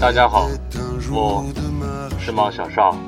大家好，我是猫小少。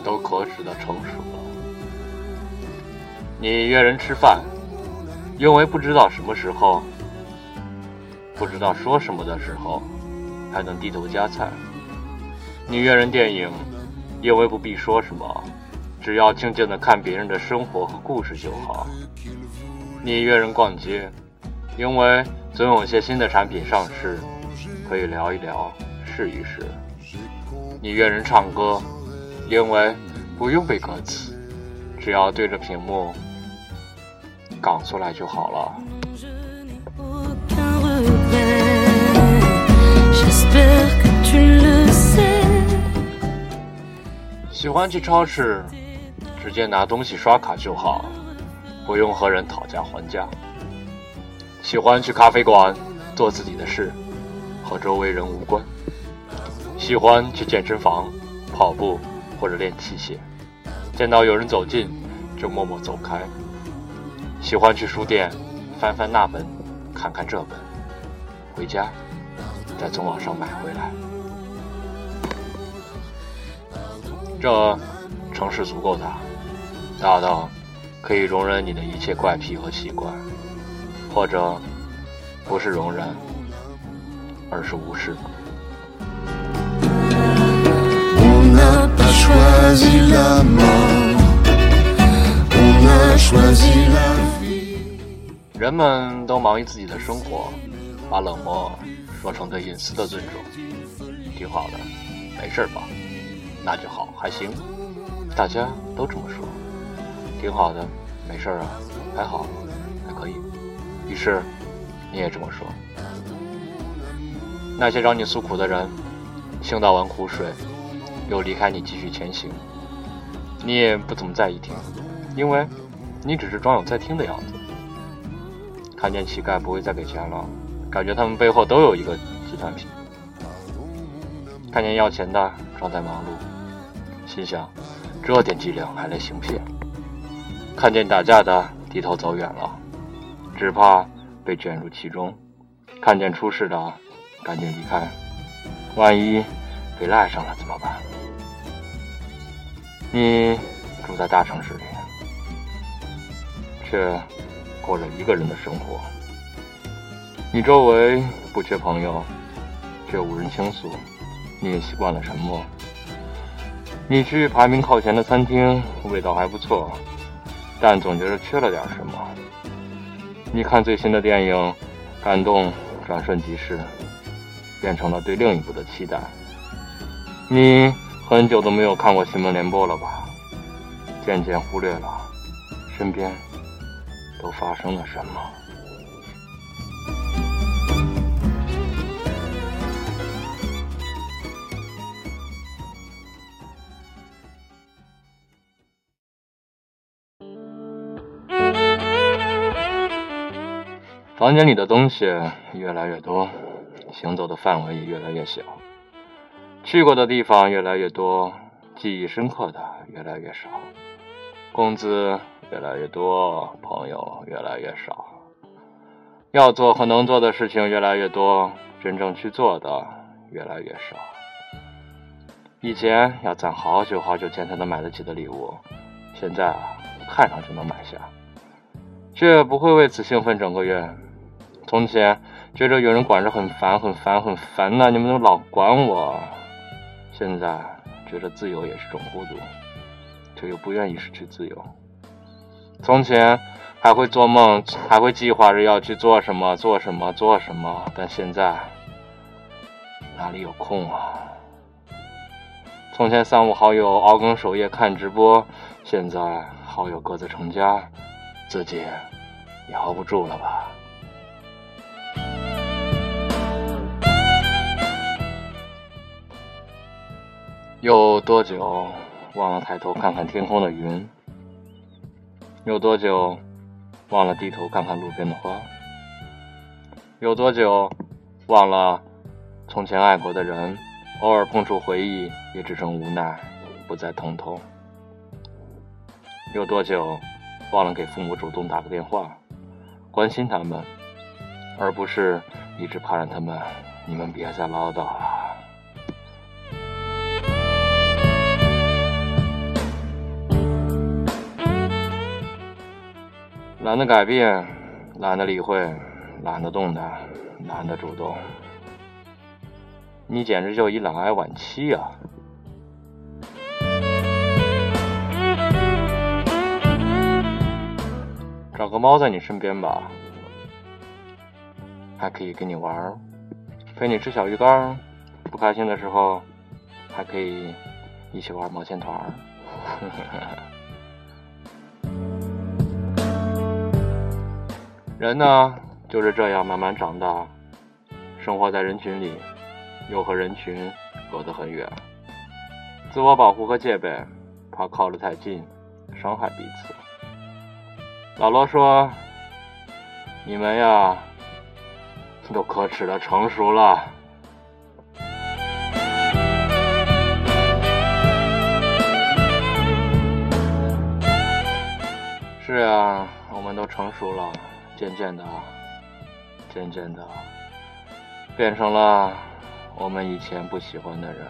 都可耻的成熟了。你约人吃饭，因为不知道什么时候，不知道说什么的时候，还能低头夹菜。你约人电影，因为不必说什么，只要静静的看别人的生活和故事就好。你约人逛街，因为总有些新的产品上市，可以聊一聊，试一试。你约人唱歌，因为不用背歌词，只要对着屏幕讲出来就好了。喜欢去超市，直接拿东西刷卡就好，不用和人讨价还价。喜欢去咖啡馆做自己的事，和周围人无关。喜欢去健身房跑步或者练器械，见到有人走近就默默走开。喜欢去书店翻翻那本，看看这本，回家再从网上买回来。这城市足够大，大到可以容忍你的一切怪癖和习惯，或者不是容忍，而是无视。人们都忙于自己的生活，把冷漠说成对隐私的尊重，挺好的，没事吧？那就好，还行，大家都这么说，挺好的，没事啊，还好，还可以。于是你也这么说。那些找你诉苦的人，倾倒完苦水，又离开你继续前行，你也不怎么在意听，因为你只是装有在听的样子。看见乞丐不会再给钱了，感觉他们背后都有一个集团品。看见要钱的装在忙碌，心想这点伎俩还来行骗。看见打架的低头走远了，只怕被卷入其中。看见出事的赶紧离开，万一被赖上了怎么办？你住在大城市里，却过着一个人的生活。你周围不缺朋友，却无人倾诉，你也习惯了沉默。你去排名靠前的餐厅，味道还不错，但总觉得缺了点什么。你看最新的电影，感动转瞬即逝，变成了对另一部的期待。你很久都没有看过新闻联播了吧？渐渐忽略了身边都发生了什么。房间里的东西越来越多，行走的范围也越来越小，去过的地方越来越多，记忆深刻的越来越少，工资越来越多，朋友越来越少，要做和能做的事情越来越多，真正去做的越来越少。以前要攒好久好久钱才能买得起的礼物，现在啊，看上就能买下，却不会为此兴奋整个月。从前觉着有人管着很烦很烦很烦呐、你们都老管我。现在觉得自由也是种孤独，却又不愿意失去自由。从前还会做梦，还会计划着要去做什么，做什么，做什么，但现在哪里有空啊？从前三五好友熬更守夜看直播，现在好友各自成家，自己也熬不住了吧？有多久忘了抬头看看天空的云？有多久忘了低头看看路边的花？有多久忘了从前爱过的人？偶尔碰触回忆，也只剩无奈，不再疼痛。有多久忘了给父母主动打个电话，关心他们，而不是一直盼着他们，你们别再唠叨了。懒得改变，懒得理会，懒得动弹，懒得主动。你简直就一懒癌晚期啊！找个猫在你身边吧，还可以跟你玩，陪你吃小鱼干。不开心的时候，还可以一起玩毛线团。人呢，就是这样慢慢长大，生活在人群里，又和人群隔得很远。自我保护和戒备，怕靠得太近，伤害彼此。老罗说：“你们呀，都可耻的成熟了。”是啊，我们都成熟了。渐渐的，渐渐的，变成了我们以前不喜欢的人。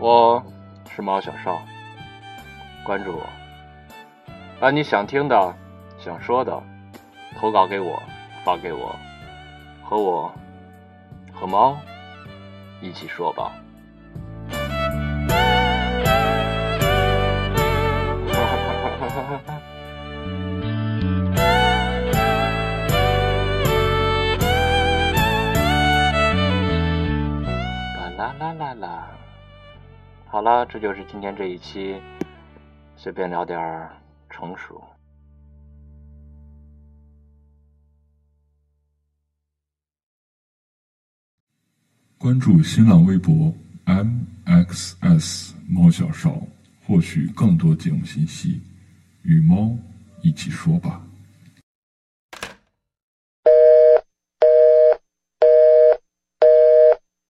我是猫小少，关注我，把你想听的、想说的投稿给我，发给我，和我和猫。一起说吧。啦啦啦啦啦！好了，这就是今天这一期，随便聊点儿成熟。关注新浪微博 mxs 猫小少，获取更多节目信息。与猫一起说吧。